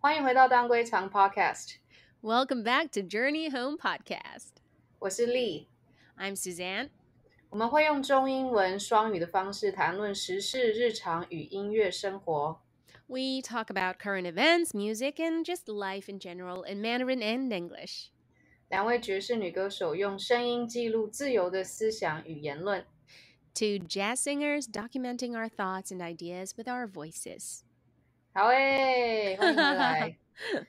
欢迎回到当归长 Podcast， Welcome back to Journey Home Podcast. 我是丽。 I'm Suzanne. 我们会用中英文双语的方式谈论时事、日常与音乐生活。 We talk about current events, music, and just life in general in Mandarin and English. 两位爵士女歌手用声音记录自由的思想与言论。 Two jazz singers documenting our thoughts and ideas with our voices. 好诶，欢迎回来。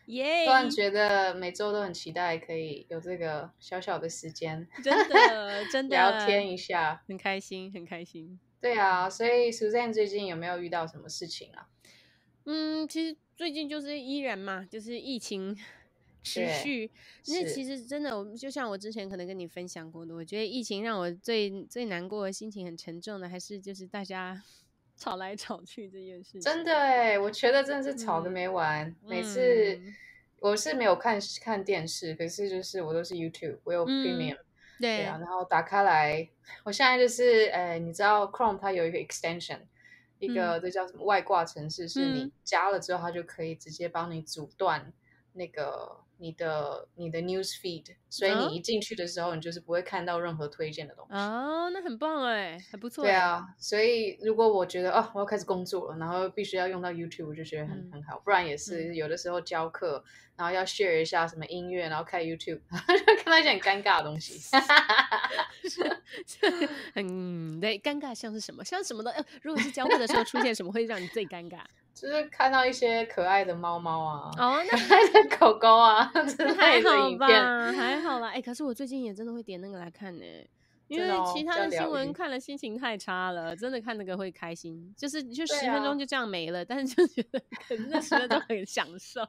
Yay! 突然觉得每周都很期待可以有这个小小的时间真的 真的聊天一下。很开心，很开心。对啊，所以 Suzanne 最近有没有遇到什么事情啊？嗯，其实最近就是依然嘛，就是疫情持续。那其实真的，我就像我之前可能跟你分享过的，我觉得疫情让我最最难过的心情很沉重的，还是就是大家 吵来吵去这件事情。真的哎，我觉得真的是吵的没完。每次嗯我是没有看看电视，可是就是我都是 YouTube，我有嗯 Premium，、对对啊，然后打开来，我现在就是，呃，你知道 Chrome 它有一个 extension，一个这叫什么外挂程式，是你嗯加了之后，它就可以直接帮你阻断那个你的你的 news feed，所以哦你一进去的时候，你就是不会看到任何推荐的东西。哦，那很棒哎，还不错。对，啊，所以如果我觉得哦，我要开始工作了，然后必须要用到 YouTube，我就觉得很、嗯很好。不然也是有的时候教课，然后要 share 一下什么音乐，然后开 YouTube，就看到一些很尴尬的东西。很，对，尴尬像是什么？像什么的？呃，如果是教课的时候出现什么会让你最尴尬？就是看到一些可爱的猫猫啊，哦，那可爱的狗狗啊还类的好影片。吧，还好啦。哎、可是我最近也真的会点那个来看呢、因为其他的新闻看了心情太差了，真的看那个会开心，就是就十分钟就这样没了，但是就觉得 那十分钟很享受，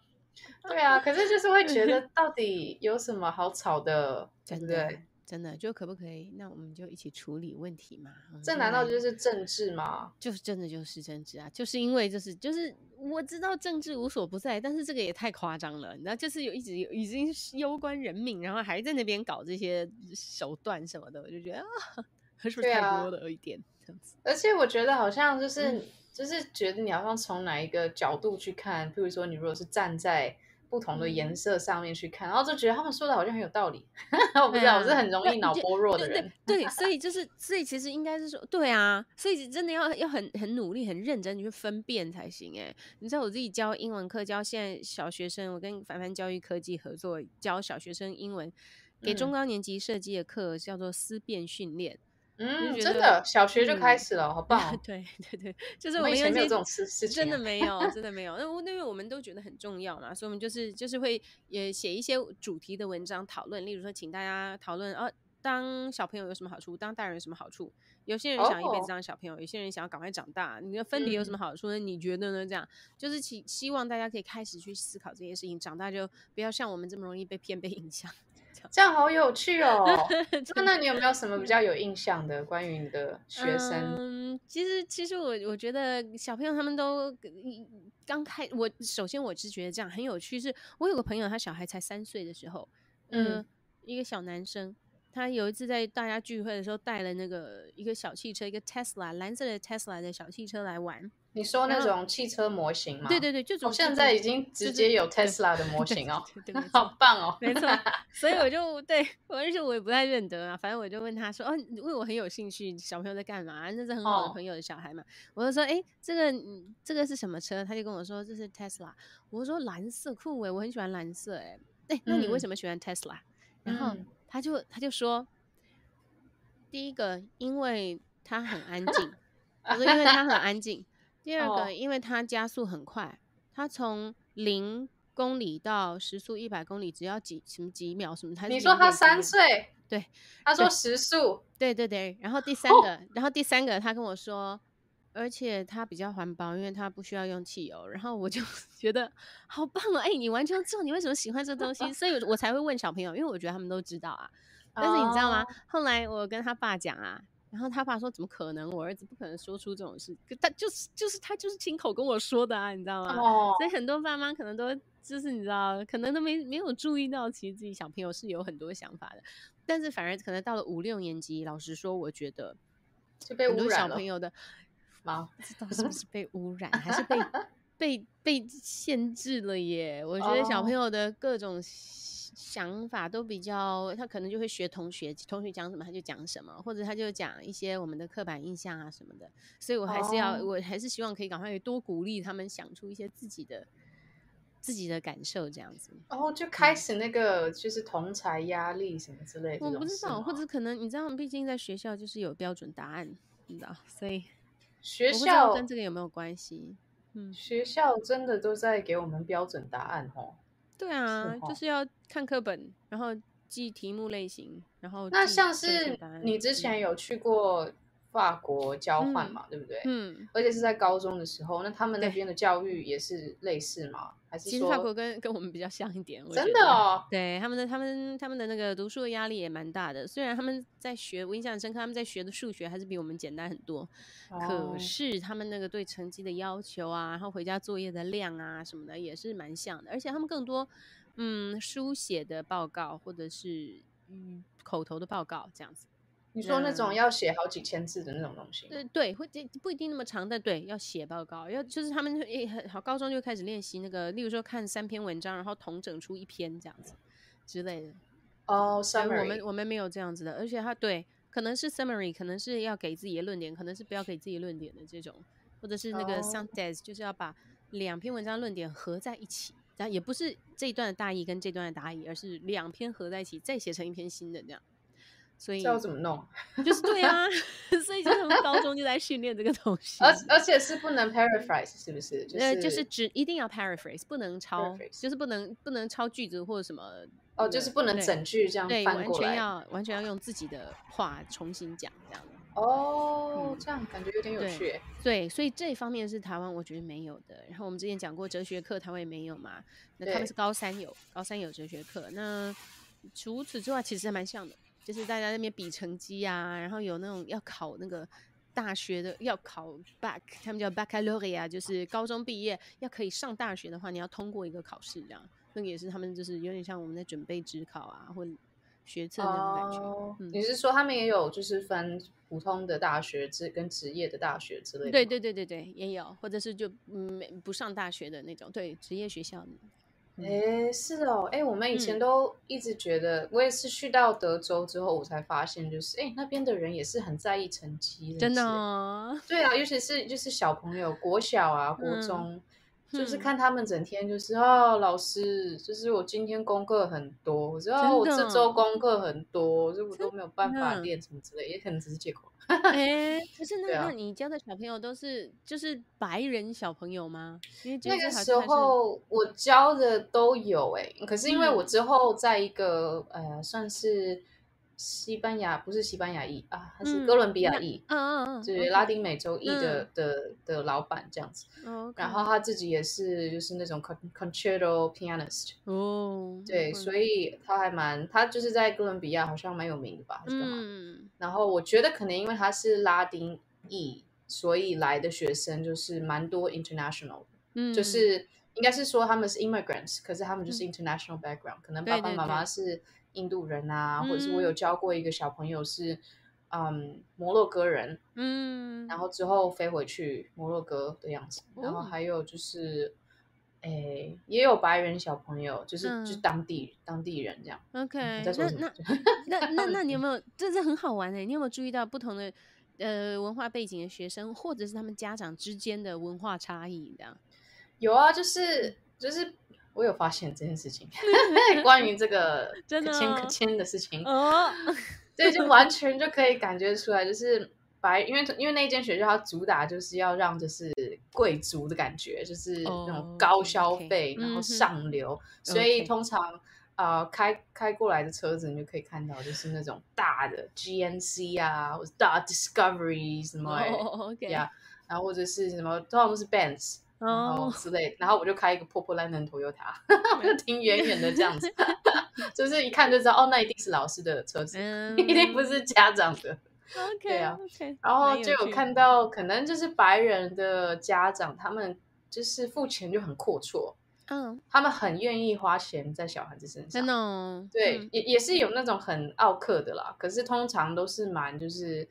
对啊，可是就是会觉得 到底有什么好吵的，对不对？真的就可不可以？那我们就一起处理问题嘛。这难道就是政治吗？就是真的就是政治啊，就是因为就是就是我知道政治无所不在，但是这个也太夸张了，你知道，就是有一直有已经攸关人命，然后还在那边搞这些手段什么的，我就觉得啊，是不是太对啊多了一点这样子？而且我觉得好像就是、嗯就是觉得你好像从哪一个角度去看，譬如说你如果是站在不同的颜嗯色上面去看，然后就觉得他们说的好像很有道理。我不知道，啊我是很容易脑波弱的对人。对对，所以就是，所以其实应该是说，对啊，所以真的要要很很努力、很认真地去分辨才行。哎，你知道我自己教英文课，教现在小学生，我跟凡凡教育科技合作教小学生英文，给中嗯高年级设计的课叫做思辨训练。嗯，就觉得真的，小学就开嗯始了，好 棒哦！对 对对，就是我们以我们有一些前没有这种事事情真的啊没有，真的没有。那我因为我们都觉得很重要嘛，所以我们就是就是会也写一些主题的文章讨论，例如说请大家讨论哦，当小朋友有什么好处，当大人有什么好处。有些人想一辈哦子当小朋友，有些人想要赶快长大，你的分别有什么好处呢？你觉得呢？这样就是希希望大家可以开始去思考这些事情，长大就不要像我们这么容易被骗、被影响。这样好有趣哦。那那你有没有什么比较有印象的关于你的学生？嗯，其实其实我我觉得小朋友他们都刚开，我首先我是觉得这样很有趣是，我有个朋友，他小孩才三岁的时候，嗯嗯，一个小男生。他有一次在大家聚会的时候带了那个一个小汽车，一个 Tesla 蓝色的 Tesla 的小汽车来玩。你说那种汽车模型吗？对对对，就我种现在已经直接有 Tesla 的模型哦，对对对 好棒哦！没错，所以我就对我而且我也不太认得啊，反正我就问他说，哦，因为我很有兴趣，小朋友在干嘛？那是很好的哦朋友的小孩嘛，我就说，哎，这个嗯这个是什么车？他就跟我说这是 Tesla，我说蓝色酷诶，我很喜欢蓝色诶，哎，那你为嗯什么喜欢 Tesla？、然后嗯他就他就说，第一个因为它很安静，我说因为它很安静。第二哦个，因为它加速很快，它从零公里到时速一百公里只要几什么几秒什么？它是你说他三？岁，对，他说时速，对对对。然后第三哦个，然后第三个，他跟我说，而且它比较环保，因为它不需要用汽油。然后我就 觉得好棒哦！哎，你完全知道你为什么喜欢这东西，所以我才会问小朋友，因为我觉得他们都知道啊。但是你知道吗？哦？后来我跟他爸讲啊，然后他爸说：“怎么可能？我儿子不可能说出这种事。”可他就是就是他就是亲口跟我说的啊，你知道吗？哦所以很多爸妈可能都就是你知道，可能都没没有注意到，其实自己小朋友是有很多想法的。但是反而可能到了五六年级，老实说，我觉得就被污染了小朋友的吗？不知道是不是被污染，还是被 被被限制了耶？我觉得小朋哦友的各种想法都比较，他可能就会学同学，同学讲什么他就讲什么，或者他就讲一些我们的刻板印象啊什么的。所以我还是要，哦我还是希望可以赶快多鼓励他们想出一些自己的自己的感受，这样子。然后就开始那个就是同才压力什么之类的，我不知道，或者可能你知道，毕竟在学校就是有标准答案，你知道，所以学校跟这个有没有关系。嗯，学校真的都在给我们标准答案哦。对啊，哦就。是要看课本，然后记题目类型，然后那像是你之前有去过法国交换嘛，对不对？嗯，而且是在高中的时候，那他们那边的教育也是类似吗？还是说其实法国跟跟我们比较像一点，真的哦？对他们的他们他们的那个读书的压力也蛮大的，虽然他们在学，我印象很深刻，他们在学的数学还是比我们简单很多，哦可是他们那个对成绩的要求啊，然后回家作业的量啊什么的也是蛮像的，而且他们更多嗯书写的报告或者是嗯口头的报告这样子。你说那种要写好几千字的那种东西吗，呃，对，会这不一定那么长，但对，要写报告，要就是他们也很好，高中就开始练习那个，例如说看三篇文章，然后统整出一篇这样子之类的。哦，summary，我们我们没有这样子的，而且他对，可能是 summary，可能是要给自己的论点，可能是不要给自己论点的这种，或者是那个哦 synthesis，、就是要把两篇文章论点合在一起，然后也不是这一段的大意跟这段的大意，而是两篇合在一起，再写成一篇新的这样。所以这要怎么弄？就是对啊，所以就是他们高中就在训练这个东西。而而且是不能 paraphrase，是不是？就呃，就是只一定要 paraphrase，不能抄就是不能不能抄句子或者什么。哦，就是不能整句这样对，完翻过来。全要完全要用自己的话重新讲这样。哦嗯，这样感觉有点有趣耶。对，所以这一方面是台湾我觉得没有的。然后我们之前讲过哲学课，台湾也没有嘛。那他们是高三有，高三有哲学课。那除此之外，其实还蛮像的，就是大家那边比成绩啊，然后有那种要考那个大学的，要考 back，他们叫 baccalaureate，就是高中毕业要可以上大学的话，你要通过一个考试，这样。那个也是他们就是有点像我们在准备职考啊，或学测那种感觉。哦，嗯你是说他们也有就是分普通的大学之跟职业的大学之类的？对。对对对对，也有，或者是就嗯没不上大学的那种，对职业学校哎，是哦，哎，我们以前嗯都一直觉得，我也是去到德州之后，我才发现，就是哎，那边的人也是很在意成绩，真的是耶。哦，对啊，尤其是就是小朋友，国小啊、国嗯中，就是嗯看他们整天就是哦，老师，就是我今天功课很多，我知道我这周功课很多，所以我都没有办法练什么之类，也可能只是借口。哎，可是那啊那你教的小朋友都是就是白人小朋友吗？因为那个时候我教的都有哎、可是因为我嗯之后在一个、呃算是西班牙，不是西班牙裔啊，他是嗯哥伦比亚裔，嗯嗯嗯，就是拉丁美洲裔的、嗯。的的老板这样子。然后他自己也是就是那种 con concerto pianist，哦，对，以所以他还蛮他就是在哥伦比亚好像蛮有名的吧，还是干嘛？嗯。然后我觉得可能因为他是拉丁裔，所以来的学生就是蛮多 international。嗯，就是应该是说他们是 immigrants，可是他们就是 international background，、可能爸爸妈妈对。是印度人啊，或者是我有嗯教过一个小朋友是嗯摩洛哥人，嗯，然后之后飞回去摩洛哥的样子，然后哦还有就是。诶，也有白人小朋友，就是、就当地当地人这样。OK，你在说那那 那你有没有？这是很好玩的，你有没有注意到不同的呃文化背景的学生，或者是他们家长之间的文化差异？这样，有啊，就是就是我有发现这件事情，关于这个 真的可签哦。可签的事情，哦，对，就完全就可以感觉出来，就是白，因为因为那间学校它主打就是要让就是贵族的感觉，就是那种哦高消费，然后上流，所以通常。呃，开开过来的车子，你就可以看到，就是那种大的 GNC 啊，或者大 Discovery 什么哦，OK，呀然后或者是什么，通常都是 Benz，然后哦，之类，然后我就开一个破破烂烂的 Toyota，就停远远的这样子，就是一看就知道，哦，那一定是老师的车子，嗯一定不是家长的。OK，对啊 OK，然后就有看到，可能就是白人的家长，他们就是付钱就很阔绰，嗯，他们很愿意花钱在小孩子身上真。的哦，对，嗯也也是有那种很傲客的啦，可是通常都是蛮就是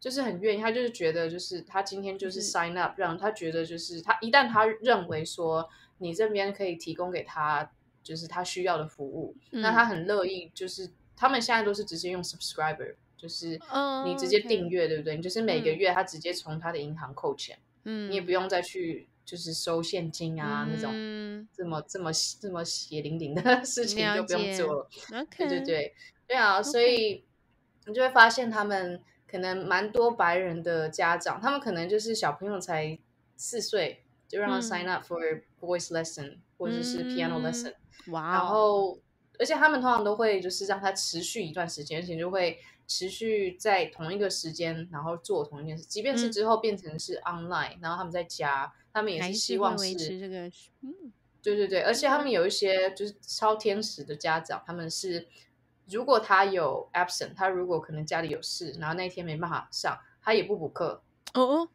就是很愿意，他就是觉得就是他今天就是 sign up，让他觉得就是他一旦他认为说你这边可以提供给他就是他需要的服务，那嗯。他很乐意，就是他们现在都是直接用 subscriber，就是哦你直接订阅，对不对？你就是每个嗯。月他直接从他的银行扣钱，嗯，你也不用再去就是收现金啊、那种嗯。这么这么这么血淋淋的事情了就不用做了。对对对，对啊，所以你就会发现他们可能蛮多白人的家长，他们可能就是小朋友才四岁就让他嗯。sign up for voice lesson、或者是 piano 嗯 lesson，、哇哦，然后而且他们通常都会就是让他持续一段时间，而且就会持续在同一个时间，然后做同一件事，即便是嗯。之后变成是 online，、然后他们在家，他们也是希望是这个，嗯。对对对，而且他们有一些就是超天使的家长，他们是如果他有 absent，他如果可能家里有事，然后那一天没办法上，他也不补课，哦哦，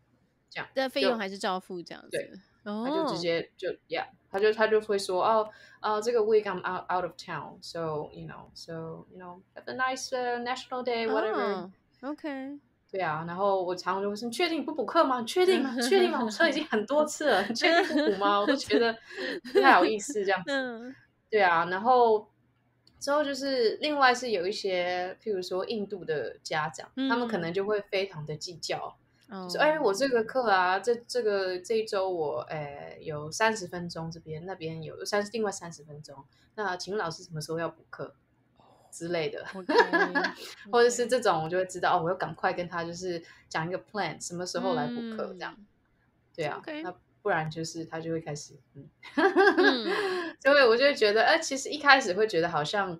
这样但费用还是照付这样子，对哦，他就直接就 yeah，他就他就会说哦哦这个 week I'm out out of town，so you know so you know have a nice、uh, national day whatever，、哦 OK，对啊，然后我常常就会说：“你确定你不补课吗？你确定吗？你确定吗？我说已经很多次了，你确定不补吗？”我都觉得不太好意思这样子。嗯对啊，然后之后就是另外是有一些，譬如说印度的家长，他们可嗯能就会非常的计较，哦，说：“哎，我这个课啊，这这个这一周我呃有三十分钟，这边那边有三另外三十分钟，那请问老师什么时候要补课之类的？” 或者是这种，我就会知道哦，我要赶快跟他就是讲一个 plan，什么时候来补课这样。嗯对啊那不然就是他就会开始，嗯，嗯所以我就会觉得，哎、其实一开始会觉得好像，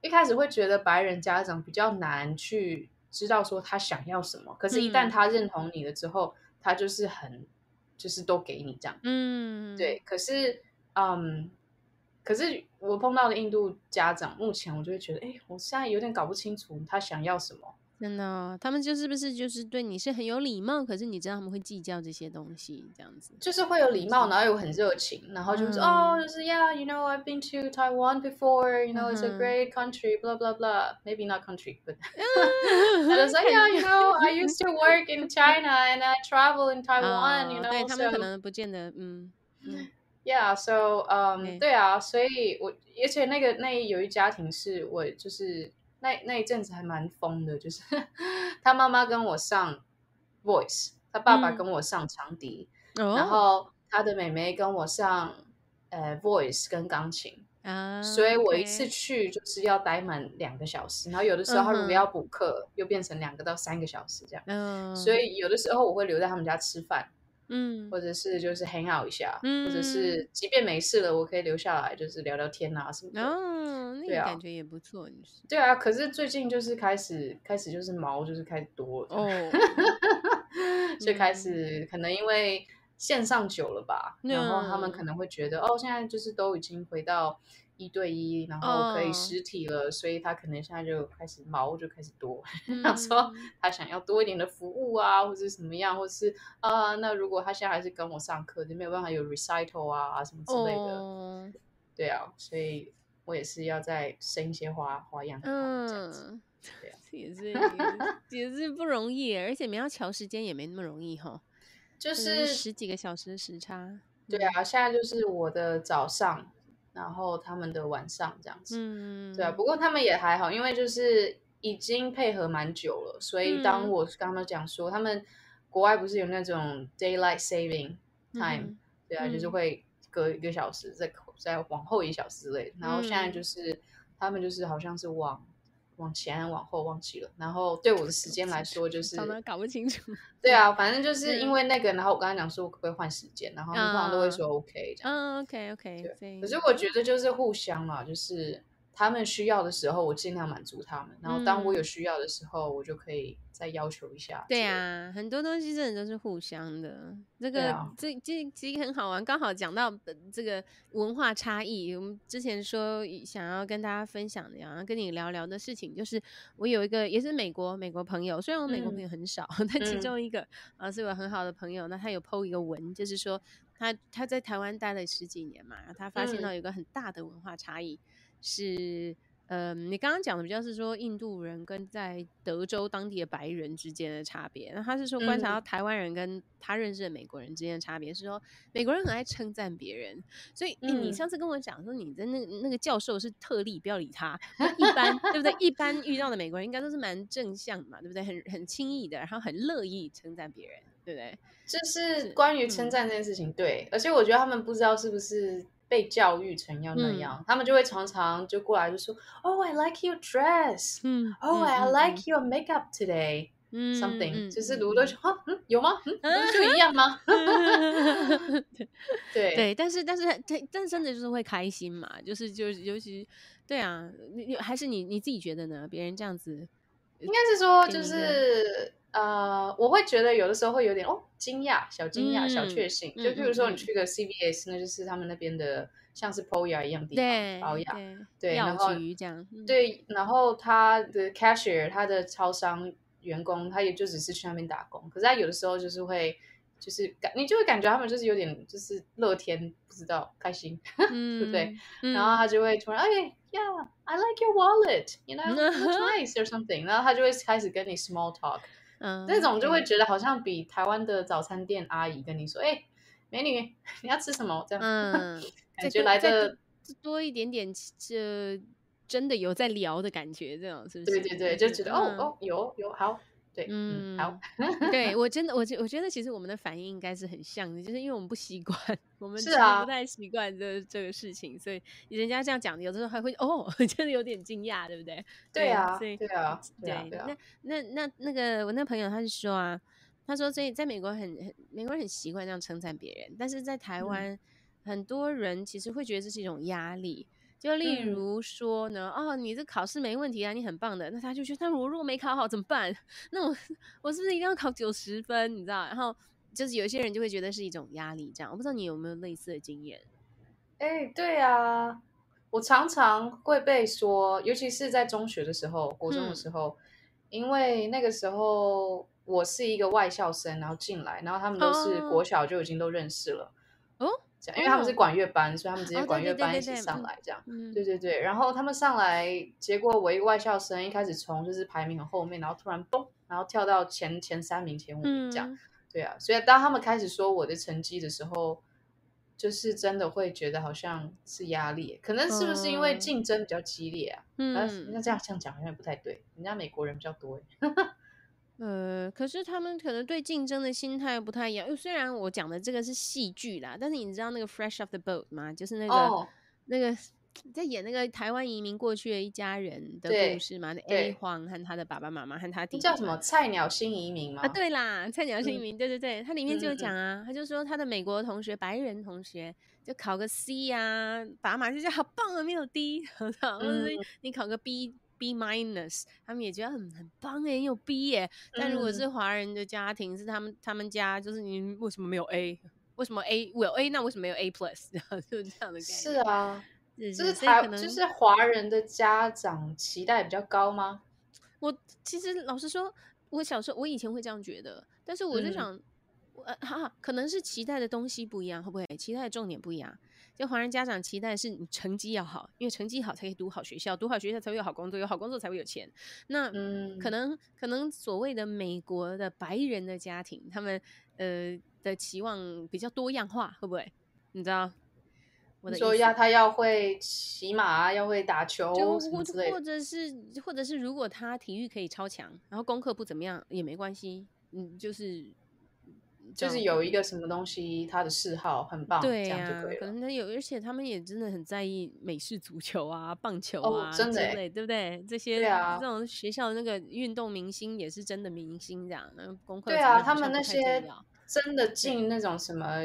一开始会觉得白人家长比较难去知道说他想要什么，可是，一旦嗯他认同你了之后，他就是很，就是都给你这样。嗯，对，可是，嗯，可是我碰到的印度家长，目前我就会觉得，哎，我现在有点搞不清楚他想要什么。真的哦，他们就是不是就是对你是很有礼貌，可是你知道他们会计较这些东西，这样子。就是会有礼貌，然后又很热情，然后就是说、嗯哦，就是 Yeah, you know, I've been to Taiwan before. You know, it's a great country. Blah blah blah. Maybe not country, but 他就说 Yeah, you know, I used to work in China and I travel in Taiwan. You 哦 know, 对他们可能不见得，嗯嗯 Yeah, so um，对啊，所以我而且那个那有一家庭是我就是那那一阵子还蛮疯的，就是 他妈妈跟我上 voice，他爸爸嗯跟我上长笛。哦，然后他的妹妹跟我上呃 voice 跟钢琴，啊，所以我一次去就是要待满两个小时，然后有的时候他如果要补课，又变成两个到三个小时这样。嗯，所以有的时候我会留在他们家吃饭，嗯。或者是就是 hang out 一下，嗯或者是即便没事了，我可以留下来就是聊聊天啊什么的。哦，那对啊个感觉也不错，你是。对啊，可是最近就是开始开始就是毛就是开始多了，哦，就开始可能因为线上久了吧，然后他们嗯。可能会觉得哦，现在就是都已经回到一对一，然后可以哦实体了，所以他可能现在就开始毛就开始多，嗯说他想要多一点的服务啊，或者什么样，或是啊，那如果他现在还是跟我上课，就没有办法有 recital 啊什么之类的，哦，对啊，所以我也是要再生一些花花样给他这样子。嗯，对啊。也是也是不容易，而且你要调时间也没那么容易哈，就是十几个小时的时差，对啊，现在就是我的早上，然后他们的晚上这样子。嗯，对啊，不过他们也还好，因为就是已经配合蛮久了，所以当嗯。我跟他们讲说，他们国外不是有那种 daylight saving 嗯 time，、哼。对啊，就是嗯。会隔一个小时，再再往后一小时之类的。然后现在嗯。就是、他们就是好像是往往前往后忘记了，然后对我的时间来说就是搞不清楚，对啊，反正就是因嗯。为那个，然后我跟他讲说我可不可以换时间，然后他们通常都会啊说 OK 这样。嗯，OK OK，对可是我觉得就是互相嘛，就是他们需要的时候，我尽量满足他们，然后当我有嗯需要的时候，我就可以再要求一下。对，啊，很多东西真的都是互相的。这个、啊这这其实很好玩，刚好讲到呃这个文化差异。我们之前说想要跟大家分享的，然后跟你聊聊的事情，就是我有一个也是美国美国朋友，虽然我美国嗯朋友很少，但其嗯中一个啊、是我很好的朋友，那他有 PO 一个文，就是说他他在台湾待了十几年嘛，然后他发现到嗯有一个很大的文化差异是。呃，你刚刚讲的比较是说印度人跟在德州当地的白人之间的差别，那他是说观察到嗯台湾人跟他认识的美国人之间的差别，是说美国人很爱称赞别人，所以、诶你嗯上次跟我讲说你的那个那个教授是特例，不要理他。一般对不对？一般遇到的美国人应该都是蛮正向嘛，对不对？很很轻易的，然后很乐意称赞别人，对不对？就是是关于嗯称赞这件事情，对，而且我觉得他们不知道是不是被教育成要那嗯样，他们就会常常就过来就说，Oh, I like your dress. 嗯 Oh, I like your makeup today. 嗯 Something，、就是如我都说，啊，嗯，有吗？就一样吗？对 对，但是但是但但真的就是会开心嘛，就是就是尤其对啊，你你还是你你自己觉得呢？别人这样子，应该是说，就是呃，我会觉得有的时候会有点哦惊讶、小惊讶、小嗯确幸。嗯就譬如说，嗯你去个 CVS，那就是他们那边的像是 POYA 一样的地对方，保养。对然后局这样，嗯，对，然后他的 cashier，他的超商员工，他也就只是去那边打工，可是他有的时候就是会。就是感，你就会感觉他们就是有点就是乐天，不知道开心，嗯，对不对？嗯？然后他就会突然，哎，Yeah，I like your wallet，you know, looks nice or something。然后他就会开始跟你 small talk，嗯，这种就会觉得好像比台湾的早餐店阿姨跟你说，哎，美女，你要吃什么？这样，嗯，感觉来的多多一点点，这真的有在聊的感觉，这种是不是？对对对，就觉得哦嗯哦，有有好，对，嗯，好，对 我真的，我觉我觉得其实我们的反应应该是很像的，就是因为我们不习惯，我们是啊不太习惯这这个事情，所以人家这样讲，有的时候还会哦，真的有点惊讶，对不对？对啊，所以对啊，对啊，那，那那那个我那朋友他就说啊，他说所以在美国很很美国人很习惯这样称赞别人，但是在台嗯湾、很多人其实会觉得这是一种压力。就例嗯如说呢，哦，你这考试没问题啊，你很棒的，那他就觉得，那我如果没考好怎么办？那我我是不是一定要考九十分？你知道？然后就是有些人就会觉得是一种压力，这样。我不知道你有没有类似的经验？哎，对啊，我常常会被说，尤其是在中学的时候、国中的嗯时候，因为那个时候我是一个外校生，然后进来，然后他们都是哦国小就已经都认识了，哦，这样，因为他们是哦管乐班，所以他们直接管乐班一起上来，这样。嗯，对对对，然后他们上来，结果我一个外校生，一开始从就是排名很后面，然后突然嘣，然后跳到前前三名、前五名这样。嗯对啊，所以当他们开始说我的成绩的时候，就是真的会觉得好像是压力，可能是不是因为哦竞争比较激烈啊？嗯，那、那这样这样讲好像也不太对，人家美国人比较多欸呃，可是他们可能对竞争的心态不太一样。因为虽然我讲的这个是戏剧啦，但是你知道那个《Fresh Off the Boat》吗？就是那个、哦，那个在演那个台湾移民过去的一家人的故事嘛？那对 A 黄和他的爸爸妈妈和他弟弟叫什么菜鸟新移民吗？啊？对啦，菜鸟新移嗯民，对对对，它里面就有嗯嗯讲啊，他就说他的美国同学，白人同学就考个 C 呀、爸妈就觉得好棒啊，没有 D，你考个 B。B minus，他们也觉得很很棒哎，你有 B 耶。但如果嗯是华人的家庭，是他们他们家就是你为什么没有 A？为什么 A 我有 A，那为什么没有 A plus？就是这样的感觉。是啊，就是所以可能台就是华人的家长期待比较高吗？我其实老实说，我小时候我以前会这样觉得，但是我在嗯想，呃哈，可能是期待的东西不一样，会不会期待的重点不一样？就华人家长期待是你成绩要好，因为成绩好才可以读好学校，读好学校才会有好工作，有好工作才会有钱。那嗯，可能可能所谓的美国的白人的家庭，他们呃的期望比较多样化，会不会？你知道我的你说意思要他要会骑马啊，要会打球。或者是或者是如果他体育可以超强，然后功课不怎么样也没关系，嗯，就是就是有一个什么东西，他的嗜好很棒，对这样呀、就可以了。可能他有，而且他们也真的很在意美式足球啊、棒球哦啊、真的欸之类，对不对？这些对啊这种学校那个运动明星也是真的明星，这样，那功课对啊，他们那些真的进那种什么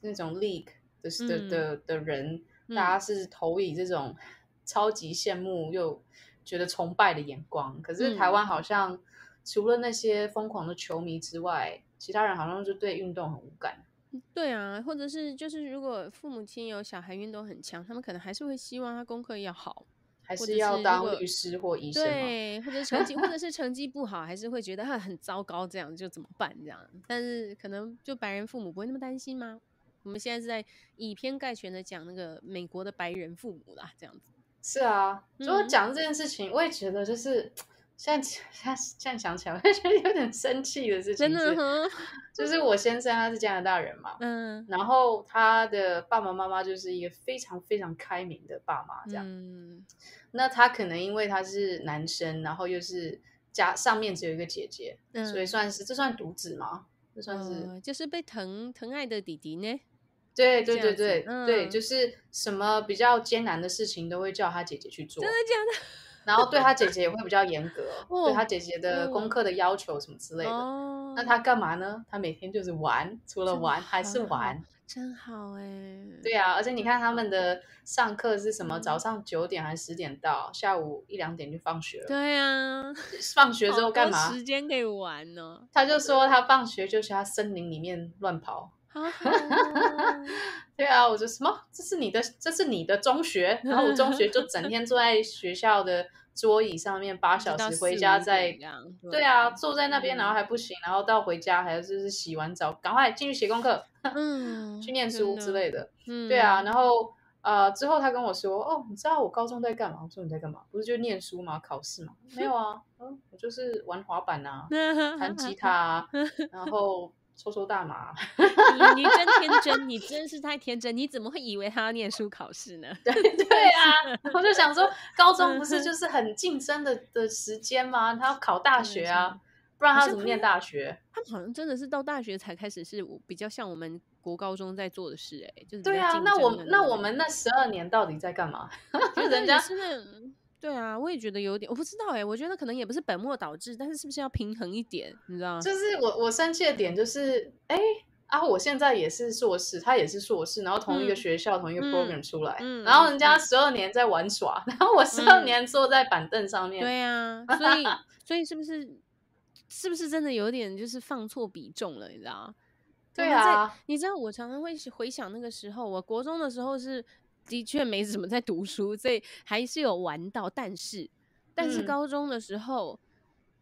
那种 league 的的嗯的的人，嗯大家是投以这种超级羡慕又觉得崇拜的眼光。可是台嗯湾好像除了那些疯狂的球迷之外，其他人好像就对运动很无感。对啊，或者是就是如果父母亲有小孩运动很强，他们可能还是会希望他功课要好。还是要当律师或医生嘛？对，或者成绩，或者是成绩不好，还是会觉得他很糟糕，这样就怎么办这样？但是可能就白人父母不会那么担心吗？我们现在是在以偏概全的讲那个美国的白人父母啦，这样子。是啊，如果嗯讲这件事情，我也觉得就是现在现在现在想起来，我就觉得有点生气的事情真的是，就是我先生他是加拿大人嘛，嗯。然后他的爸爸妈妈就是一个非常非常开明的爸妈，这样。嗯。那他可能因为他是男生，然后又是家上面只有一个姐姐，所以嗯，算是这算独子吗？这算是、呃就是被疼疼爱的弟弟呢，对对对对、对，嗯。就是什么比较艰难的事情都会叫他姐姐去做真，的假然后对他姐姐也会比较严格，哦对他姐姐的功课的要求什么之类的？哦，那他干嘛呢？他每天就是玩，除了玩还是玩。真好哎，对啊，而且你看他们的上课是什么？嗯早上九点还是十点到，下午一两点就放学了。对啊，放学之后干嘛？时间可以玩呢，他就说他放学就去他森林里面乱跑。对啊，我就什么？这是你的，这是你的中学？然后我中学就整天坐在学校的桌椅上面八小时，回家再对啊，坐在那边，然后嗯还不行，然后到回家还要就是洗完澡，赶快进去写功课、嗯，去念书之类的。嗯，对啊，然后呃之后他跟我说，哦，你知道我高中在干嘛？我说你在干嘛？不是就念书吗？考试吗？没有啊，嗯，我就是玩滑板啊，弹吉他啊，然后抽抽大麻。你你真天 真，你真是太天真，你怎么会以为他要念书考试呢？对 对啊，我就想说，高中不是就是很竞争的的时间吗？他要考大学啊，不然他怎么念大学？他们好像真的是到大学才开始是我比较像我们国高中在做的事、欸，哎，就是对啊，那我那我们那十二年到底在干嘛？就人家对啊，我也觉得有点，我不知道哎、我觉得可能也不是本末倒置，但是是不是要平衡一点，你知道吗？就是我我生气的点就是，哎啊，我现在也是硕士，他也是硕士，然后同一个嗯学校、同一个嗯 program 出来，嗯然后人家嗯十二年在玩耍，然后我十二嗯年坐在板凳上面。对啊，所以 所以是不是是不是真的有点就是放错比重了，你知道吗？对啊，你知道我常常会回想那个时候，我国中的时候是的确没怎么在读书，所以还是有玩到，但是但是嗯高中的时候。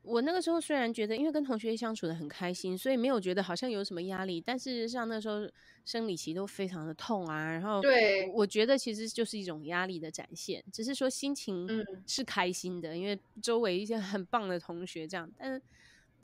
我那个时候虽然觉得，因为跟同学相处的很开心，所以没有觉得好像有什么压力。但事实上那时候生理期都非常的痛啊，然后对我我觉得其实就是一种压力的展现，只是说心情嗯是开心的，因为周围一些很棒的同学这样。但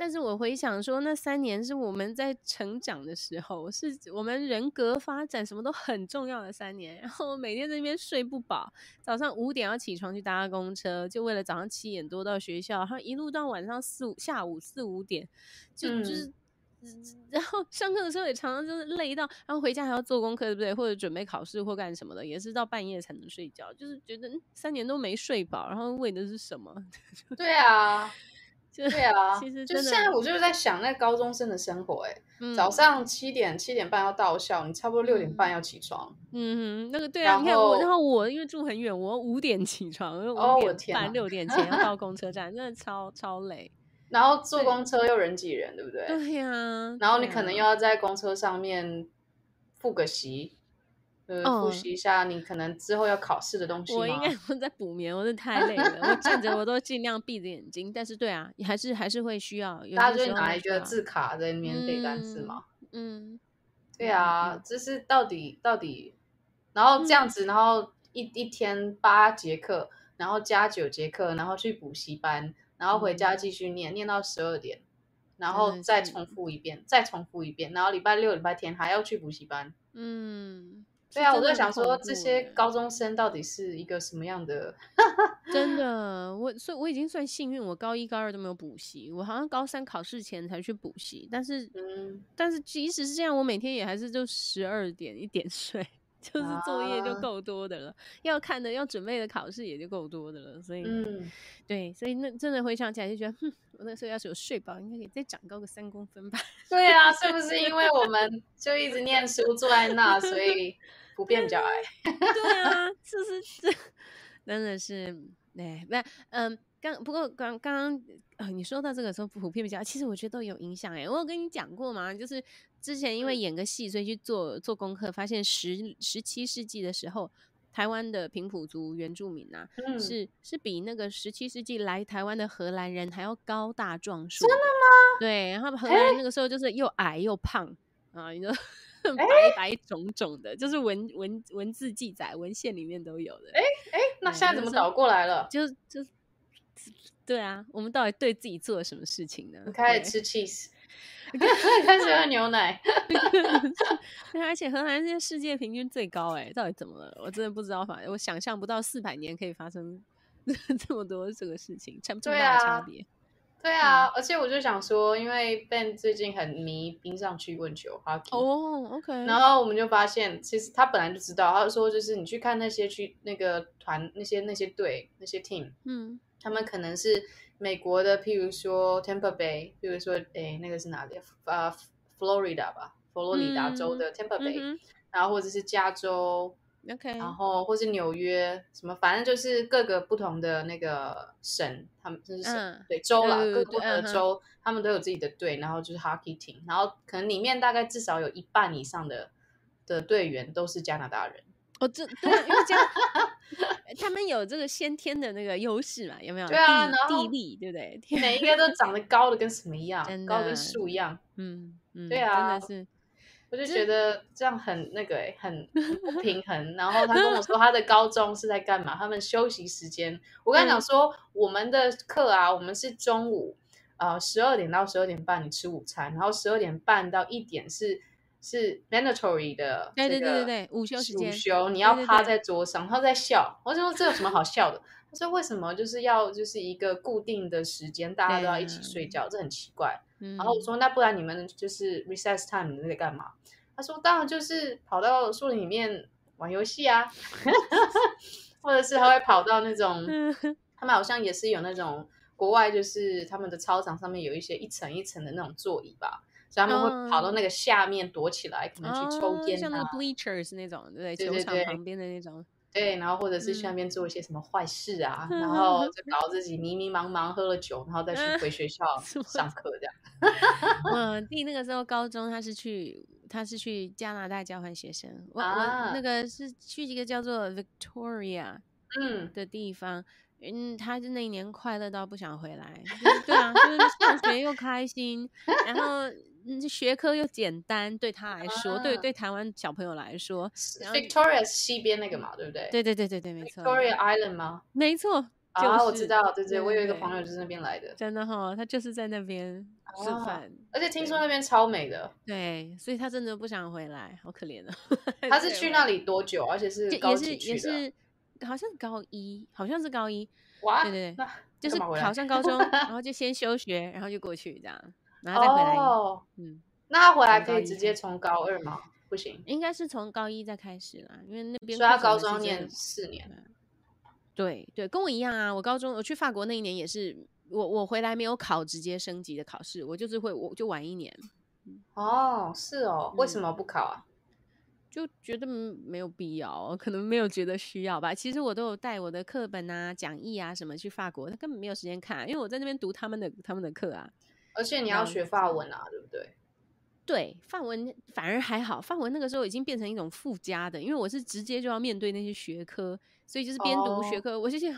但是我回想说，那三年是我们在成长的时候，是我们人格发展什么都很重要的三年。然后我每天在那边睡不饱，早上五点要起床去搭公车，就为了早上七点多到学校，然后一路到晚上四五下午四五点，就就是。然后上课的时候也常常就是累到，然后回家还要做功课，对不对？或者准备考试或干什么的，也是到半夜才能睡觉，就是觉得嗯三年都没睡饱，然后为的是什么？对啊，就对啊，其实就现在我就是在想那高中生的生活、欸，嗯。早上七点七点半要到校，你差不多六点半要起床，嗯哼，那个对啊，然你看我，后然后我因为住很远，我五点起床，哦五我点半六点前要到公车站，真的超超累。然后坐公。车又人挤人，对不对？对呀、然后你可能又要在公车上面复个习，呃，哦复习一下你可能之后要考试的东西我应该 不在补眠，我是太累了，我站着我都尽量闭着眼睛，但是对啊，还是还是会需要，有大家就拿一个字卡在那边背单词嘛。嗯，对啊，这是到底到底，然后这样嗯。子，然后一一天八节课，然后加九节课，然后去补习班，然后回家继续念，念到十二点，然后再重复一遍，再重复一遍，然后礼拜六、礼拜天还要去补习班。嗯，对啊，我在想说，这些欸高中生到底是一个什么样的？真的，我所以我已经算幸运，我高一高二都没有补习，我好像高三考试前才去补习，但是嗯，但是即使是这样，我每天也还是就十二点一点睡，就是作业就啊够多的了，要看的要准备的考试也就够多的了，所以、嗯，对，所以那真的回想起来就觉得，哼，我那时候要是有睡饱，应该可以再长高个三公分吧。对啊，是不是因为我们就一直念书坐在那，所以普遍比较矮？对啊，是是是真的是，哎，不，嗯，刚不过刚刚刚呃，你说到这个时候普遍比较，其实我觉得都有影响哎。我有跟你讲过嘛，就是之前因为演个戏，所以去做做功课，发现十十七世纪的时候，台湾的平埔族原住民啊，嗯，是是比那个十七世纪来台湾的荷兰人还要高大壮硕。真的吗？对，然后荷兰人那个时候就是又矮又胖啊，你知道。白白肿肿的，就是文文文字记载文献里面都有的。哎哎那现在怎么倒过来了？就就对啊，我们到底对自己做了什么事情呢？对开始吃 cheese，开始喝牛奶。而且荷兰现在世界平均最高，哎，到底怎么了？我真的不知道，反正我想象不到四百年可以发生 这么多这个事情，差这么对大的差啊别。对啊，而且我就想说，因为 Ben 最近很迷冰上曲棍球 hockey，、哦，OK，然后我们就发现，其实他本来就知道，他就说就是你去看那些去那个团那些那些队那些 team，嗯。他们可能是美国的，譬如说 Tampa Bay，譬如说诶那个是哪里啊？呃，Florida 吧，佛罗里达州的 Tampa Bay，、嗯然后或者是加州，哼，OK，然后或是纽约，什么反正就是各个不同的那个省，他们就是省、嗯对州啦，各个不同的对嗯哼州，他们都有自己的队，然后就是 hockey team，然后可能里面大概至少有一半以上的的队员都是加拿大人。哦，这对啊，因为这样 他们有这个先天的那个优势嘛，有没有？对啊地然后地利，对不对？天每一个都长得高的跟什么一样，高跟的树一样，嗯嗯，对啊真的是，我就觉得这样很那个、欸、很 很不平衡。然后他跟我说 他的高中是在干嘛？他们休息时间，我跟他讲说，我们的课啊，我们是中午呃十二点到十二点半你吃午餐，然后十二点半到一点是是 mandatory 的对这个对对对对，午休时间午，休你要趴在桌上，他在笑。我就说这有什么好笑的？他说为什么就是要就是一个固定的时间，大家都要一起睡觉，这很奇怪。嗯然后我说那不然你们就是 recess time 你们在干嘛？他说当然就是跑到树林里面玩游戏啊，或者是他会跑到那种，嗯。他们好像也是有那种国外就是他们的操场上面有一些一层一层的那种座椅吧，所以他们会跑到那个下面躲起来，可能去抽烟啊哦像那个，bleachers 那种，对对？球场旁边的那种，对，然后或者是去那嗯边做一些什么坏事啊，然后就 搞自己迷迷茫茫喝了酒，然后再去回学校 上课这样。我 弟那个时候高中，他是去他是去加拿大交换学生，我、啊我那个是去一个叫做 Victoria 嗯，的地方。嗯，他就那一年快乐到不想回来，就是对啊，就是上学又开心，然后嗯学科又简单，对他来说，对啊对台湾小朋友来说，Victoria 是西边那个嘛，对不对？对对对对对，没错，Victoria Island 吗？没错，就啊，我知道，对对，对我有一个朋友就是那边来的，真的哈，他就是在那边吃哦饭，而且听说那边超美的。对，所以他真的不想回来，好可怜啊。他 是去那里多久？而且是也是？也是，好像是高一，好像是高一，哇，对对对就是考上高中，然后就先休学，然后就过去这样，然后再回来。哦，嗯，那他回来可以直接从高二吗？不行，应该是从高一再开始啦，因为那边所以他高中念四年。对对，跟我一样啊。我高中我去法国那一年也是，我我回来没有考直接升级的考试，我就是会我就晚一年，哦，是哦，为嗯什么不考啊？就觉得嗯没有必要，可能没有觉得需要吧。其实我都有带我的课本啊、讲义啊什么去法国，他根本没有时间看，因为我在那边读他们的他们的课啊。而且你要学法文啊，对不对？对，法文反而还好，法文那个时候已经变成一种附加的，因为我是直接就要面对那些学科，所以就是边读学哦科，我就想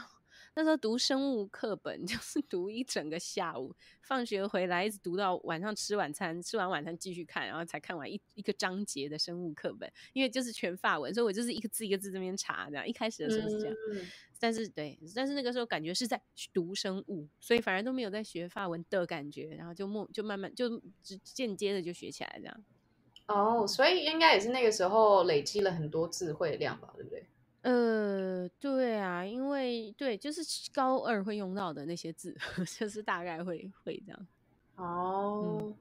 那时候读生物课本 就是读一整个下午，放学回来一直读到晚上吃晚餐，吃完晚餐继续看，然后才看完一一个章节的生物课本，因为就是全法文，所以我就是一个字一个字这边查，这样一开始的时候是这样。嗯，但是对，但是那个时候感觉是在读生物，所以反而都没有在学法文的感觉，然后就默就慢慢就只间接的就学起来这样。哦，所以应该也是那个时候累积了很多智慧量吧，对不对？呃，对啊，因为对，就是高二会用到的那些字，就是大概会会这样。哦，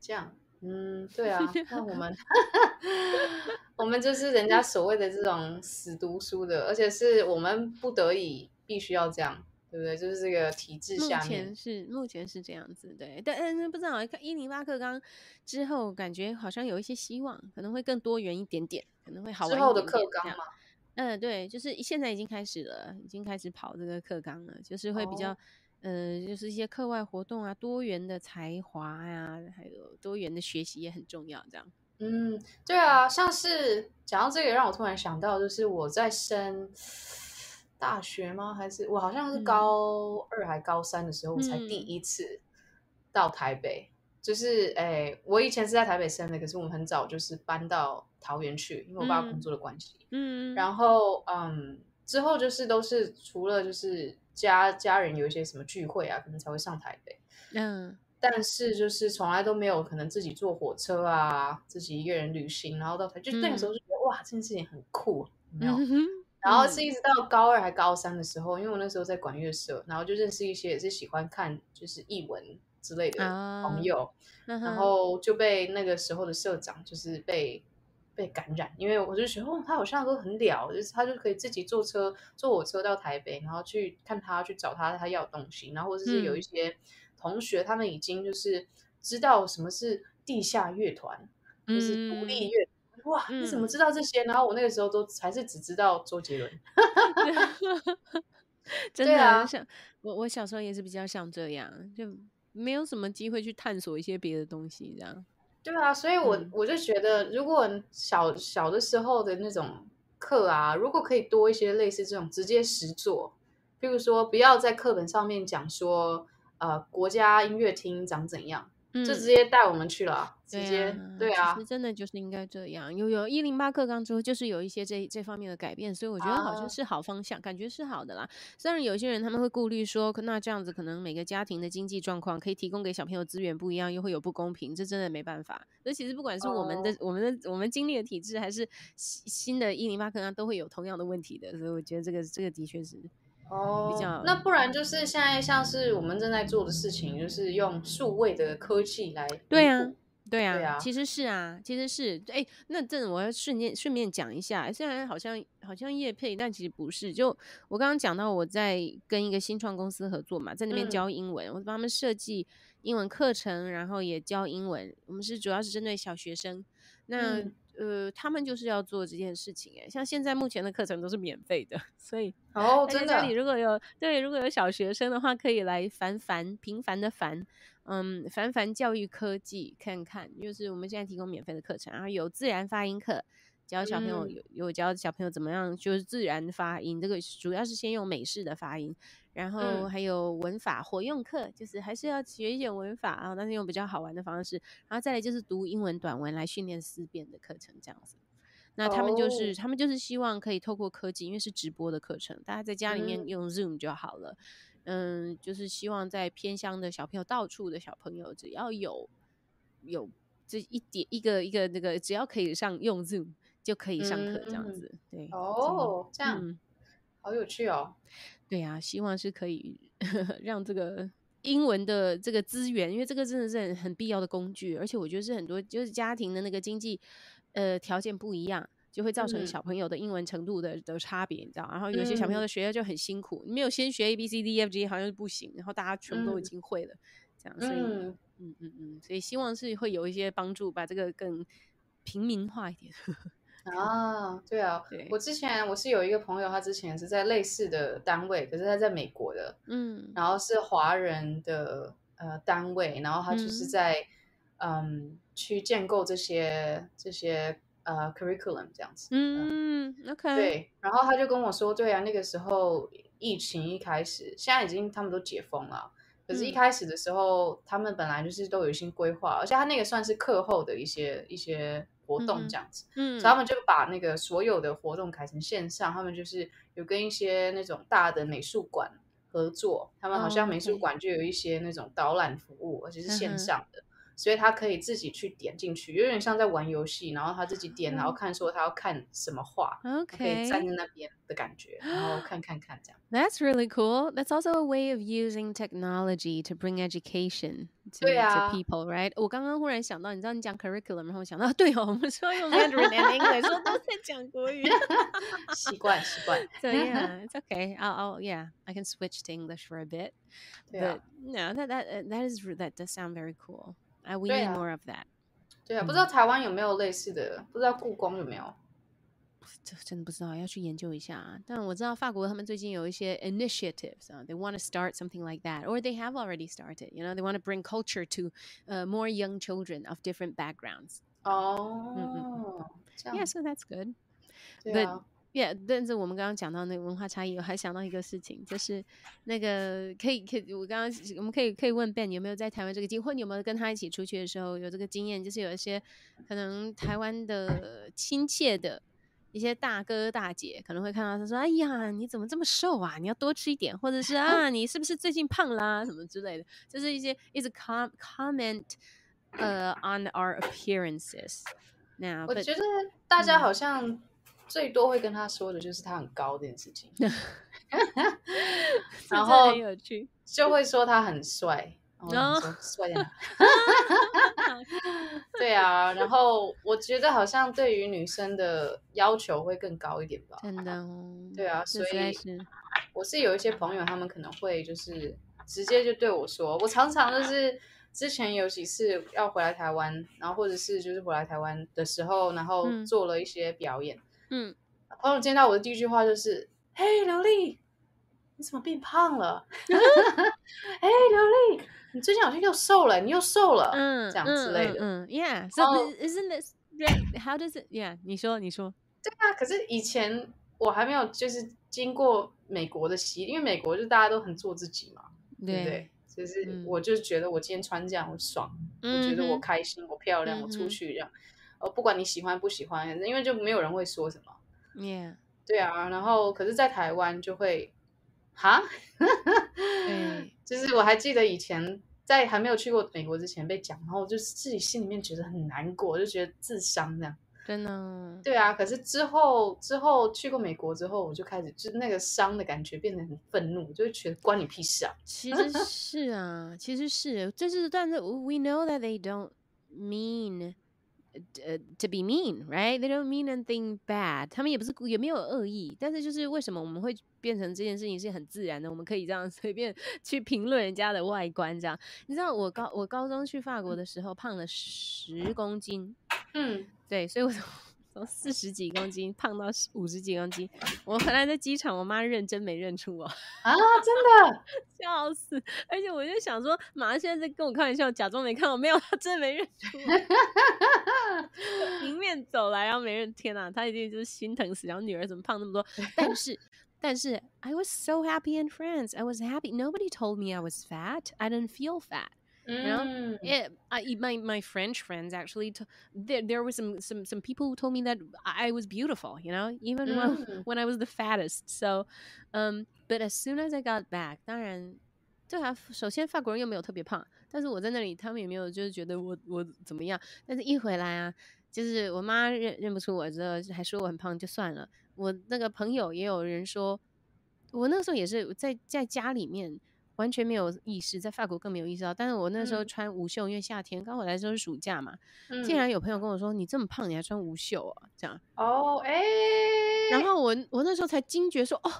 这样，嗯，对啊，那我们 我们就是人家所谓的这种死读书的，而且是我们不得已必须要这样，对不对？就是这个体制下面前，是目前是这样子，对，但但是不知道看一零八课纲之后，感觉好像有一些希望，可能会更多元一点点，可能会好玩一之后的课纲嘛，嗯，对，就是现在已经开始了，已经开始跑这个课纲了，就是会比较，哦呃，就是一些课外活动啊，多元的才华呀、还有多元的学习也很重要，这样。嗯，对啊，像是讲到这个，让我突然想到，就是我在升大学吗？还是我好像是嗯高二还高三的时候，我才第嗯一次到台北。就是诶，我以前是在台北生的，可是我们很早就是搬到桃园去，因为我爸工嗯作的关系。嗯，然后嗯，之后就是都是除了就是家家人有一些什么聚会啊，可能才会上台北。嗯但是就是从来都没有可能自己坐火车啊，自己一个人旅行，然后到台，就那个时候就觉得、哇，这件事情很酷，有没有？嗯，然后是一直到高二还高三的时候，因为我那时候在管乐社，然后就认识一些也是喜欢看就是译文之类的啊朋友，然后就被那个时候的社长就是被被感染，因为我就觉得哦，他好像都很了，就是他就可以自己坐车坐火车到台北，然后去看他去找他他要东西，然后或者是有一些同学他们已经就是知道什么是地下乐团，就是独立乐。哇，你怎么嗯知道这些？然后我那个时候都还是只知道周杰伦。真的对啊像我，我小时候也是比较像这样，就没有什么机会去探索一些别的东西，这样。对啊，所以我、嗯。我就觉得，如果小小的时候的那种课啊，如果可以多一些类似这种直接实作，比如说不要在课本上面讲说，呃，国家音乐厅长怎样，嗯就直接带我们去了啊，直对接啊，对啊其实，真的就是应该这样。有有一零八课纲之后，就是有一些这这方面的改变，所以我觉得好像啊是好方向，感觉是好的啦。虽然有些人他们会顾虑说，可那这样子可能每个家庭的经济状况可以提供给小朋友资源不一样，又会有不公平，这真的没办法。那其实不管是我们的、哦我们的我们经历的体制，还是新新的一零八课纲，都会有同样的问题的。所以我觉得这个这个的确是哦比较，那不然就是现在像是我们正在做的事情，就是用数位的科技来对啊，对啊，对啊其实是啊，其实是哎，那这我要顺便顺便讲一下，虽然好像好像业配，但其实不是。就我刚刚讲到我在跟一个新创公司合作嘛，在那边嗯教英文，我帮他们设计英文课程，然后也教英文。我们是主要是针对小学生，那、嗯呃，他们就是要做这件事情。哎，像现在目前的课程都是免费的，所以哦，大家真的家里如果有对，如果有小学生的话，可以来凡凡平凡的凡，嗯，凡凡教育科技看看，就是我们现在提供免费的课程，然后有自然发音课，教小朋友有教小朋友怎么样就是自然发音，这个主要是先用美式的发音，然后嗯还有文法活用课，就是还是要学一点文法啊，但是用比较好玩的方式，然后再来就是读英文短文来训练思辨的课程这样子。那他们就是、哦他们就是希望可以透过科技，因为是直播的课程，大家在家里面嗯用 Zoom 就好了。嗯，就是希望在偏乡的小朋友，到处的小朋友，只要有有这一点一个一个那个，只要可以上用 Zoom 就可以上课这样嗯子。对，哦，这样、嗯，好有趣哦。对呀、希望是可以 让这个英文的这个资源，因为这个真的是很很必要的工具，而且我觉得是很多就是家庭的那个经济呃条件不一样。就会造成嗯小朋友的英文程度的的差别，你知道？然后有些小朋友嗯的学业就很辛苦，你没有先学 A B C D E F G 好像是不行，然后大家全部都已嗯经会了，这样，所以嗯，嗯嗯嗯，所以希望是会有一些帮助，把这个更平民化一点。啊，对啊，对。我之前我是有一个朋友，他之前是在类似的单位，可是他在美国的，嗯。然后是华人的呃单位，然后他就是嗯。在嗯去建构这些这些呃 curriculum 这样子，嗯，OK，，对，然后他就跟我说，对啊，那个时候疫情一开始，现在已经他们都解封了。可是，一嗯。开始的时候，他们本来就是都有一些规划，而且他那个算是课后的一些一些活动这样子。嗯所以他们就把那个所有的活动改成线上，他们就是有跟一些那种大的美术馆合作，他们好像哦美术馆就有一些那种导览服务，而且是线上的，所以他可以自己去点进去，有点像在玩游戏，然后他自己点，然后看说他要看什么画，他可以嗯 OK，站在那边的感觉，然后看看看这样。 That's really cool. That's also a way of using technology to bring education to, 对啊 to people, right? 我刚刚忽然想到，你知道你讲 curriculum，然后我想到，对哦，我们说用 Mandarin and English，说都在讲国语。习惯习惯， so yeah, it's okay. I'll, I'll yeah, I can switch to English for a bit. 对啊 But no, that that uh, that is that does sound very cool. Uh, we 对 need 啊 more of that. 对啊，不知嗯道台湾有没有类似的，不知道故宫有没有。这真的不知道，要去研究一下啊。但我知道法国他们最近有一些 initiatives 啊，they want to start something like that, or they have already started. You know, they want to bring culture to uh, more young children of different backgrounds. 哦，这样 Yeah, so that's good. 对 but- 啊， Yeah，但是我们刚刚讲到那个文化差异，我还想到一个事情，就是那个可以可以，我刚刚我们可以可以问 Ben 有没有在台湾这个经，或你有没有跟他一起出去的时候有这个经验，就是有一些可能台湾的亲切的一些大哥大姐可能会看到他说：“哎呀，你怎么这么瘦啊？你要多吃一点，或者是啊，你是不是最近胖啦、什么之类的，就是一些一直 com comment 呃 on our appearances。那我觉得大家嗯好像最多会跟他说的就是他很高这件事情，这然后很有趣。就会说他很帅。然后 帅在哪？对啊，然后我觉得好像对于女生的要求会更高一点吧。真的哦，对啊，所以我是有一些朋友，他们可能会就是直接就对我说，我常常就是之前有几次要回来台湾，然后或者是就是回来台湾的时候，然后嗯做了一些表演，嗯，朋友见到我的第一句话就是：“嘿，刘丽，你怎么变胖了？” 哎，刘丽，你最近好像又瘦了，你又瘦了，嗯，这样嗯之类的。嗯嗯，Yeah. So 哦 isn't this right? How does it? Yeah. 你说，你说。对啊，可是以前我还没有就是经过美国的洗礼，因为美国就大家都很做自己嘛，对不对？就是嗯我就是觉得我今天穿这样我爽，我觉得我嗯哼开心，我漂亮，我出去这样，呃，不管你喜欢不喜欢，因为就没有人会说什么。Yeah. 对啊，然后可是，在台湾就会，哈，嗯 就是我还记得以前在还没有去过美国之前被讲，然后我就自己心里面觉得很难过，就觉得自伤这样。真的哦。对啊，可是之后之后去过美国之后，我就开始就是那个伤的感觉变得很愤怒，就会觉得关你屁事啊！其实是啊，其实是，就是但是 we know that they don't mean 呃 to be mean, right? They don't mean anything bad. 他们也不是也没有恶意，但是就是为什么我们会变成这件事情是很自然的，我们可以这样 随便去评论人家的外观这样。你知道我高我高中去法国的时候胖了十公斤，嗯，对，所以我 从从四十几公斤胖到五十几公斤。我回来在机场，我妈认真没认出我，啊，真的，笑死！而且我就想说，马上现在在跟我开玩笑，假装没看我，没有，她真的没认出我，迎面走来，然后没认，天哪，她一定就是心疼死，然后女儿怎么胖那么多？但是。但是 I was so happy in France. I was happy. Nobody told me I was fat. I didn't feel fat. 嗯， Yeah, I, my my French friends actually. T- there there was some some some people who told me that I was beautiful. You know, even when Mm. when I was the fattest. So, um, but as soon as I got back，当然，对啊，首先法国人又没有特别胖，但是我在那里，他们也没有就是觉得我我怎么样。但是一回来啊，就是我妈认认不出我之后，还说我很胖，就算了。我那个朋友也有人说，我那个时候也是在在家里面。 完全没有意识，在法国更没有意识到。但是我那时候嗯穿无袖，因为夏天刚回来的时候是暑假嘛，嗯竟然有朋友跟我说：“你这么胖，你还穿无袖啊？”这样，哦，哎，然后我我那时候才惊觉说：“哦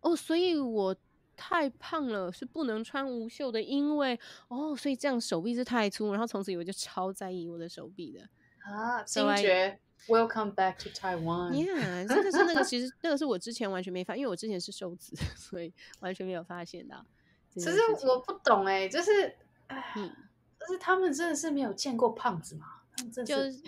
哦，所以我太胖了，是不能穿无袖的，因为哦，所以这样手臂是太粗。”然后从此以后就超在意我的手臂的。啊惊觉，Welcome back to Taiwan。Yeah，这个是那个，其实那个是我之前完全没发，因为我之前是瘦子，所以完全没有发现到这其。实我不懂哎，就是，就是他们真的是没有见过胖子嘛？真的就是是，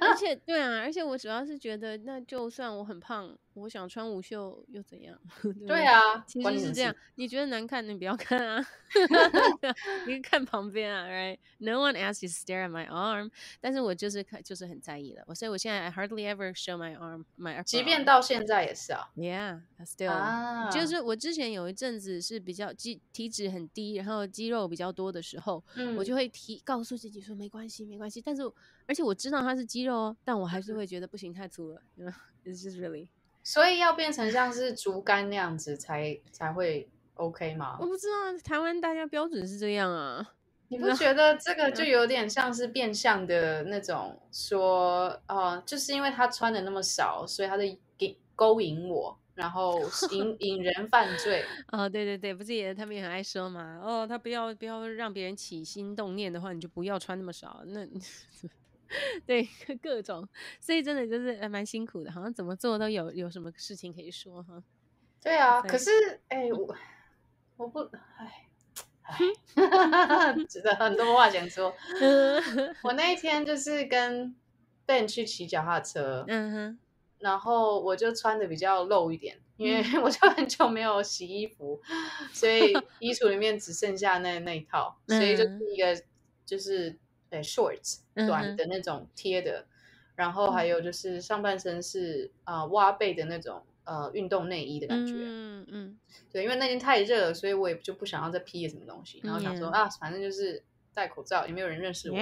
而且 对啊，而且我主要是觉得，那就算我很胖，我想穿无袖又怎样？对啊，其实是这样，你觉得难看，你不要看啊 你看旁边啊，right？No one asks you to stare at my arm，但是我就是看，就是很在意的，我所以我现在 I hardly ever show my arm my 即便到现在也是啊。yeah still、啊，就是我之前有一阵子是比较肌体脂很低，然后肌肉比较多的时候，嗯我就会提告诉自己说没关系，没关系。但是而且我知道它是肌肉哦，但我还是会觉得不行，太粗了。You know, it's just really 所以要变成像是竹竿那样子才才会 OK 吗我？不知道台湾大家标准是这样啊。你不觉得这个 就有点像是变相的那种说，呃，就是因为他穿的那么少，所以他在给勾引我，然后 引引人犯罪。哦，对对对，不是也他们也很爱说嘛。哦，他不要不要让别人起心动念的话，你就不要穿那么少。那对各种，所以真的就是还蛮辛苦的，好像怎么做都有有什么事情可以说哈。对啊，可是哎、我我不哎。哎，真的 很多话想说。我那一天就是跟 Ben 去骑脚踏车，嗯哼，然后我就穿的比较露一点，因为嗯 我就很久没有洗衣服，所以衣橱里面只剩下那那一套，所以就是一个就是对 shorts 短的那种贴的，然后还有就是上半身是呃挖背的那种呃运动内衣的感觉。嗯嗯。对，因为那天太热了，所以我也就不想要再披什么东西，然后想说、啊，反正就是戴口罩，也没有人认识我。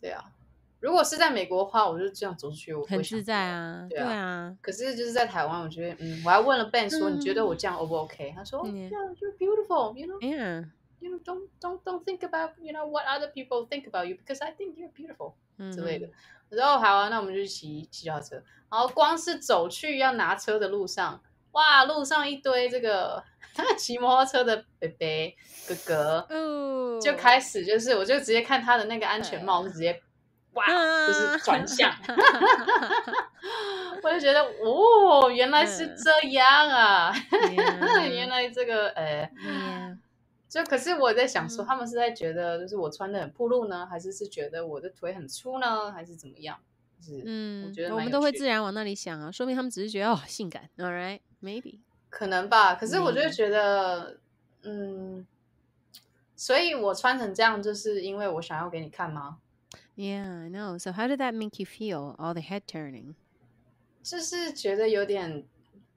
对啊，如果是在美国的话，我就这样走出去，我不会很自在。啊，对啊对。啊，可是就是在台湾，我觉得，嗯，我还问了 Ben 说，你觉得我嗯。这样 O 不 OK？他说、嗯。Y e a h you're beautiful, you know, Yeah，you know, don't don't don't think about, you know, what other people think about you because I think you're beautiful 嗯之类的。我说哦好啊，那我们就骑骑脚踏车。然后光是走去要拿车的路上，哇，路上一堆这个骑摩托车的北北哥哥，哦，就开始就是，我就直接看他的那个安全帽是直接，哇，就是转向，我就觉得哦，原来是这样啊，原来这个呃就可是我在想说，嗯他们是在觉得就是我穿的很暴露呢，还是是觉得我的腿很粗呢，还是怎么样？就是嗯，我觉得我们都会自然往那里想啊，说明他们只是觉得哦性感，All right，maybe，可能吧，可是我就觉得，嗯，所以我穿成这样，就是因为我想要给你看吗？Yeah, I know. So how did that make you feel? All the head turning. 就是觉得有点，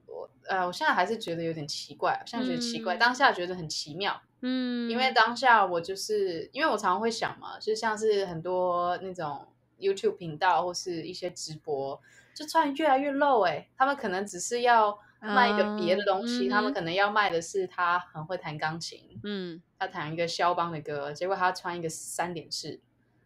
我呃，我现在还是觉得有点奇怪，现在觉得奇怪，嗯当下觉得很奇妙，嗯，因为当下我就是因为我常常会想嘛，就像是很多那种 YouTube 频道或是一些直播，就穿越来越露哎、他们可能只是要卖一个别的东西，哦他们可能要卖的是他很会弹钢琴，嗯。他弹一个肖邦的歌，结果他穿一个三点式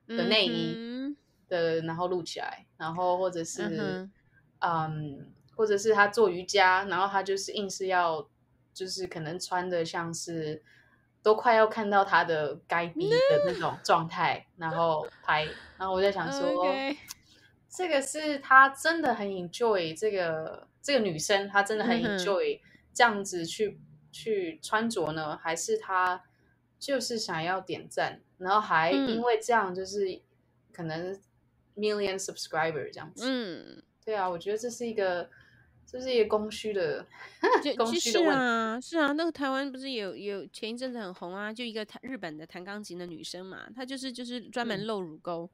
的内衣嗯的，然后录起来，然后或者是嗯嗯，或者是他做瑜伽，然后他就是硬是要，就是可能穿的像是都快要看到他的该逼的 那种状态，然后拍，然后我在想说这个是他真的很 enjoy 这个这个女生，她真的很 enjoy 这样子去去穿着呢，还是她就是想要点赞，然后还嗯。因为这样就是可能 million subscriber 这样子。嗯，对啊，我觉得这是一个这是一个供需的 供就是需的问题。啊，是啊，那个台湾不是有有前一阵子很红啊，就一个弹日本的弹钢琴的女生嘛，她就是就是专门嗯露乳沟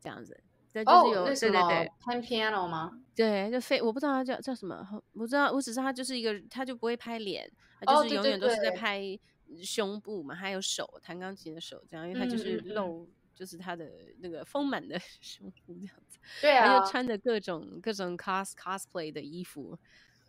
这样子，对，就是哦，有对对对 pan piano 吗？对，就非我不知道她叫叫什么，我不知道，我只知道她就是一个，她就不会拍脸，她就是永远都是在对拍胸部嘛，还有手，弹钢琴的手这样，因为她就是露。就是他的那个丰满的 胸部这样子，对啊他就，穿着各种各种 cos cosplay 的衣服，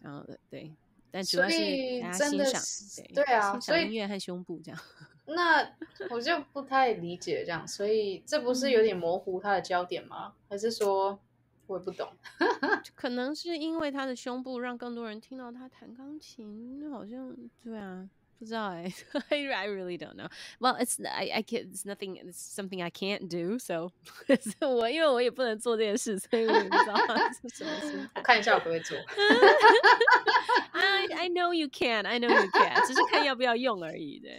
然后对，但主要是以大家欣赏，是对对啊欣所以赏音乐和胸部这样。那我就不太理解这样，所以这不是有点模糊他的焦点吗？还是说我也不懂？可能是因为他的胸部让更多人听到他弹钢琴，好像对啊，I I really don't know. Well, it's I I can it's nothing. It's something I can't do. So 我因为我也不能做这件事，所以我也不知道是什么心态。我看一下我可不可以做。I I know you can. I know you can. 只是看要不要用而已的。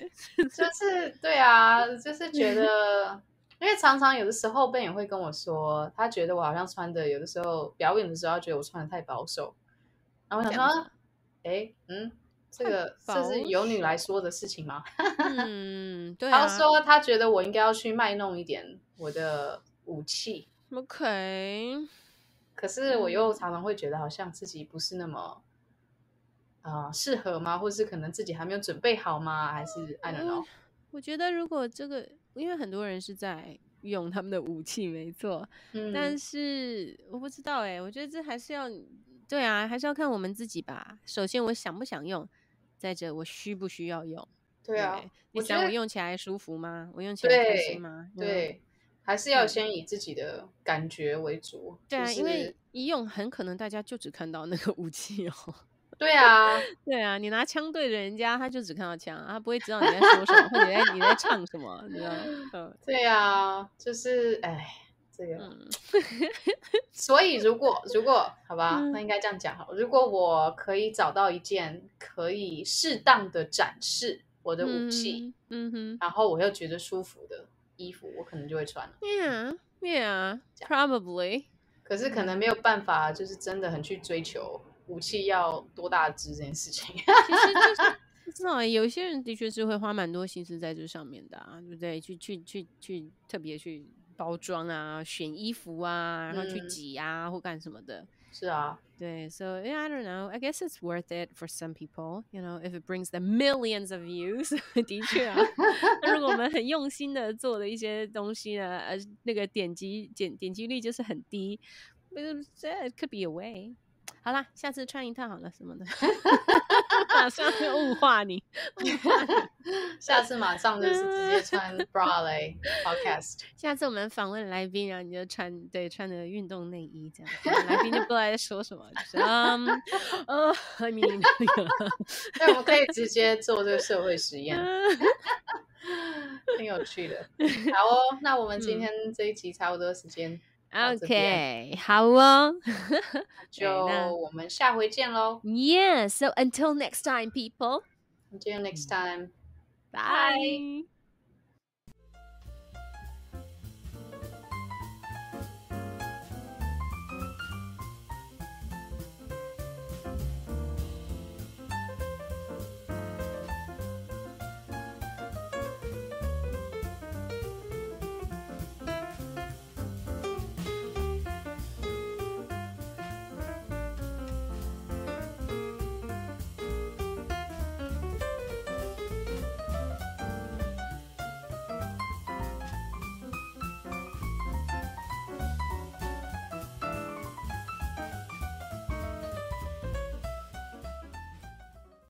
就是对啊，就是觉得，因为常常有的时候 Ben 也会跟我说，他觉得我好像穿的有的时候表演的时候，他觉得我穿的太保守。然后我想这样子说，哎，嗯，这个这是由你来说的事情吗？嗯，对 他啊。说他觉得我应该要去卖弄一点我的武器，OK，可是我又嗯常常会觉得好像自己不是那么。啊、适合吗？或是可能自己还没有准备好吗？还是 I don't know？嗯我觉得如果这个，因为很多人是在用他们的武器，没错，嗯，但是我不知道哎、我觉得这还是要，对啊，还是要看我们自己吧。首先我想不想用，再者我需不需要用。对啊，你想我用起来舒服吗？我用起来开对心吗？嗯对，还是要嗯先以自己的感觉为主。对啊，就是因为一用很可能大家就只看到那个武器哦。对啊，对啊，你拿枪对着人家，他就只看到枪，他不会知道你在说什么，或者在你在唱什么，你知道吗？嗯 对啊，就是哎，这个，嗯 所以如果如果好吧，嗯那应该这样讲好了。如果我可以找到一件可以适当的展示我的武器，嗯哼然后我又觉得舒服的衣服，我可能就会穿了。，Yeah Yeah Probably 可是可能没有办法，就是真的很去追求武器要多大只这件事情。其实就是不知道欸，有一些人的确是会花蛮多心思在这上面的啊，对不对？去去去去特别去包装啊、选衣服啊，然后去嗯挤啊或干什么的。是啊，对，so yeah, I don't know. I guess it's worth it for some people. You know, if it brings them millions of views. 的确啊，那如果我们很用心的做的一些东西呢，呃，那个点击点点击率就是很低，but it could be a way. 好啦，下次穿一套好了什么的，马上就 物化你。下次马上就是直接穿 bra 嘞 podcast。下次我们访问来宾，然后你就穿对穿的运动内衣这样，来宾就不知道在说什么，就是嗯呃 mean 那个。对，我们可以直接做这个社会实验，挺有趣的。好哦，那我们今天这一集差不多时间，OK，好哦。就那我们下回见喽。 yeah, so until next time, people. Until next time. Bye.